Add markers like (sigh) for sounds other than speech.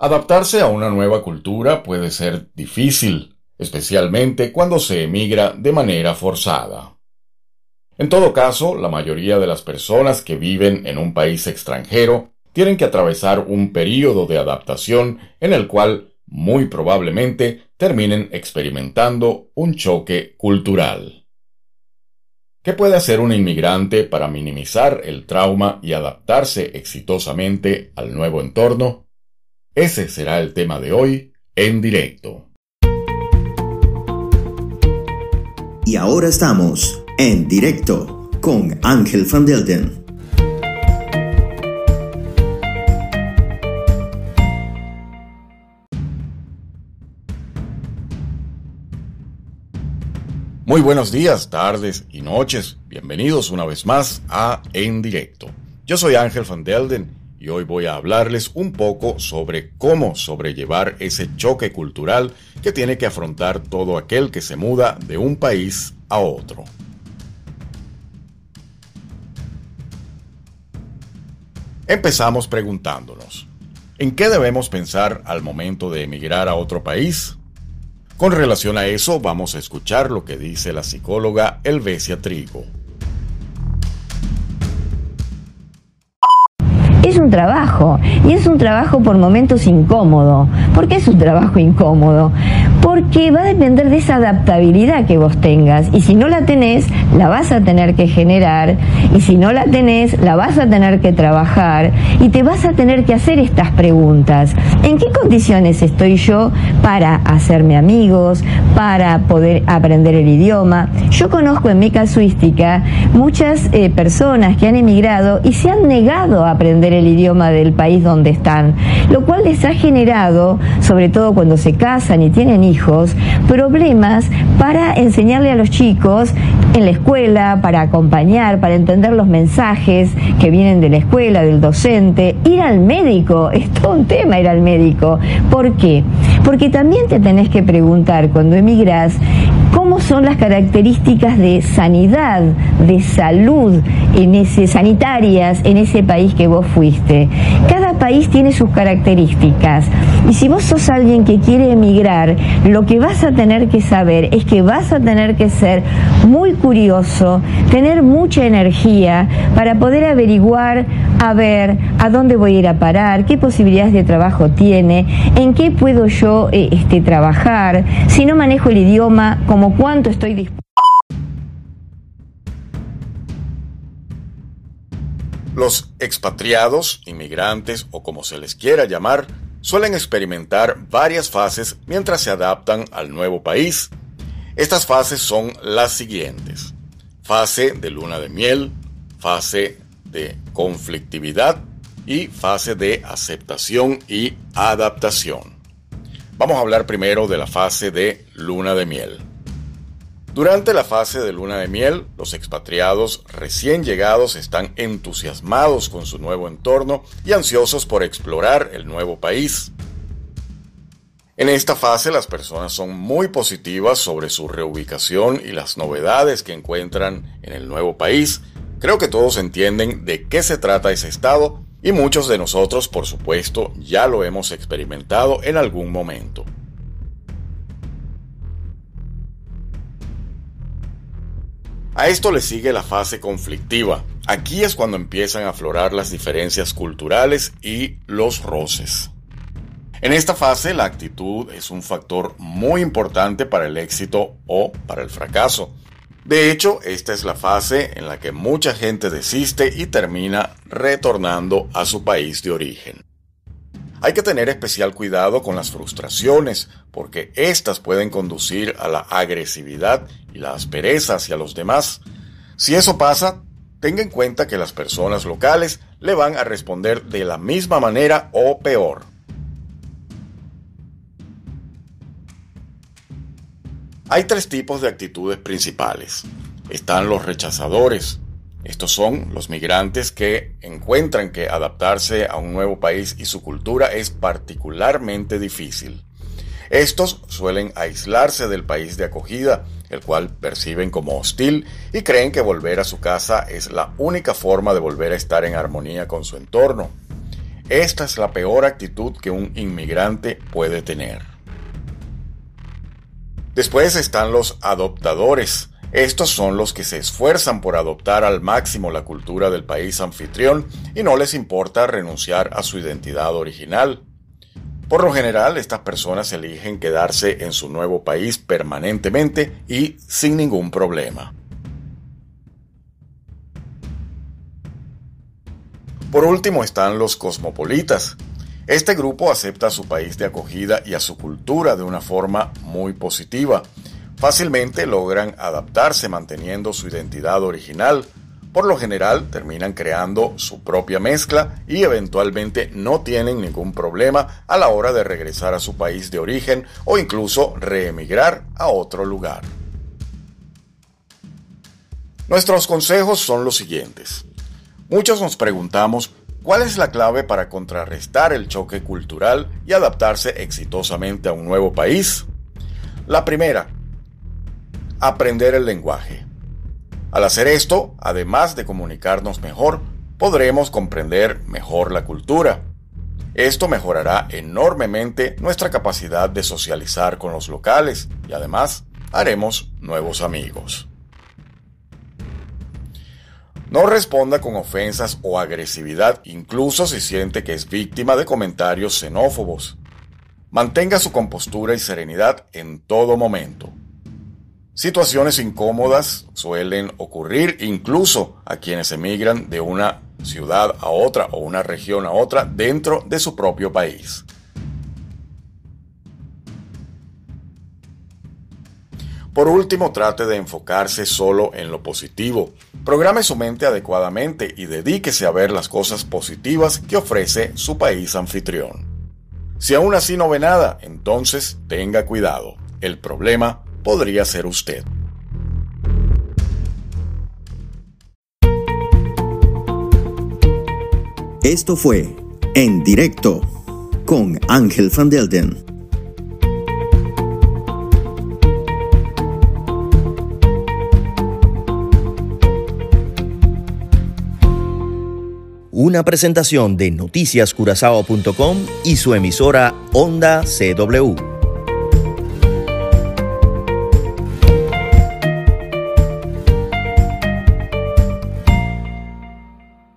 Adaptarse a una nueva cultura puede ser difícil, especialmente cuando se emigra de manera forzada. En todo caso, la mayoría de las personas que viven en un país extranjero tienen que atravesar un período de adaptación en el cual muy probablemente terminen experimentando un choque cultural. ¿Qué puede hacer un inmigrante para minimizar el trauma y adaptarse exitosamente al nuevo entorno? Ese será el tema de hoy en directo. Y ahora estamos en directo con Ángel Van Delden. Muy buenos días, tardes y noches. Bienvenidos una vez más a En Directo. Yo soy Ángel Van Delden y hoy voy a hablarles un poco sobre cómo sobrellevar ese choque cultural que tiene que afrontar todo aquel que se muda de un país a otro. Empezamos preguntándonos, ¿en qué debemos pensar al momento de emigrar a otro país? Con relación a eso, vamos a escuchar lo que dice la psicóloga Elvesia Trigo. Un trabajo y es un trabajo por momentos incómodo. ¿Por qué es un trabajo incómodo? Porque va a depender de esa adaptabilidad que vos tengas y si no la tenés, la vas a tener que generar y si no la tenés, la vas a tener que trabajar y te vas a tener que hacer estas preguntas. ¿En qué condiciones estoy yo para hacerme amigos, para poder aprender el idioma? Yo conozco en mi casuística muchas eh, personas que han emigrado y se han negado a aprender el idioma del país donde están, lo cual les ha generado, sobre todo cuando se casan y tienen hijos, problemas para enseñarle a los chicos en la escuela, para acompañar, para entender los mensajes que vienen de la escuela, del docente, ir al médico, (laughs) es todo un tema ir al médico. ¿Por qué? Porque también te tenés que preguntar cuando emigras cómo son las características de sanidad, de salud en ese, sanitarias en ese país que vos fuiste. País tiene sus características y si vos sos alguien que quiere emigrar, lo que vas a tener que saber es que vas a tener que ser muy curioso, tener mucha energía para poder averiguar, a ver, a dónde voy a ir a parar, qué posibilidades de trabajo tiene, en qué puedo yo eh, este, trabajar, si no manejo el idioma, como cuánto estoy dispuesto. Los expatriados, inmigrantes o como se les quiera llamar, suelen experimentar varias fases mientras se adaptan al nuevo país. Estas fases son las siguientes. Fase de luna de miel, fase de conflictividad y fase de aceptación y adaptación. Vamos a hablar primero de la fase de luna de miel. Durante la fase de luna de miel, los expatriados recién llegados están entusiasmados con su nuevo entorno y ansiosos por explorar el nuevo país. En esta fase las personas son muy positivas sobre su reubicación y las novedades que encuentran en el nuevo país. Creo que todos entienden de qué se trata ese estado y muchos de nosotros, por supuesto, ya lo hemos experimentado en algún momento. A esto le sigue la fase conflictiva. Aquí es cuando empiezan a aflorar las diferencias culturales y los roces. En esta fase la actitud es un factor muy importante para el éxito o para el fracaso. De hecho, esta es la fase en la que mucha gente desiste y termina retornando a su país de origen. Hay que tener especial cuidado con las frustraciones, porque éstas pueden conducir a la agresividad y la aspereza hacia los demás. Si eso pasa, tenga en cuenta que las personas locales le van a responder de la misma manera o peor. Hay tres tipos de actitudes principales. Están los rechazadores, estos son los migrantes que encuentran que adaptarse a un nuevo país y su cultura es particularmente difícil. Estos suelen aislarse del país de acogida, el cual perciben como hostil y creen que volver a su casa es la única forma de volver a estar en armonía con su entorno. Esta es la peor actitud que un inmigrante puede tener. Después están los adoptadores. Estos son los que se esfuerzan por adoptar al máximo la cultura del país anfitrión y no les importa renunciar a su identidad original. Por lo general, estas personas eligen quedarse en su nuevo país permanentemente y sin ningún problema. Por último están los cosmopolitas. Este grupo acepta a su país de acogida y a su cultura de una forma muy positiva. Fácilmente logran adaptarse manteniendo su identidad original. Por lo general terminan creando su propia mezcla y eventualmente no tienen ningún problema a la hora de regresar a su país de origen o incluso reemigrar a otro lugar. Nuestros consejos son los siguientes. Muchos nos preguntamos cuál es la clave para contrarrestar el choque cultural y adaptarse exitosamente a un nuevo país. La primera, aprender el lenguaje. Al hacer esto, además de comunicarnos mejor, podremos comprender mejor la cultura. Esto mejorará enormemente nuestra capacidad de socializar con los locales y además haremos nuevos amigos. No responda con ofensas o agresividad, incluso si siente que es víctima de comentarios xenófobos. Mantenga su compostura y serenidad en todo momento. Situaciones incómodas suelen ocurrir incluso a quienes emigran de una ciudad a otra o una región a otra dentro de su propio país. Por último, trate de enfocarse solo en lo positivo. Programe su mente adecuadamente y dedíquese a ver las cosas positivas que ofrece su país anfitrión. Si aún así no ve nada, entonces tenga cuidado. El problema podría ser usted. Esto fue En Directo con Ángel Van Delden. una presentación de noticiascurazao.com y su emisora Onda CW.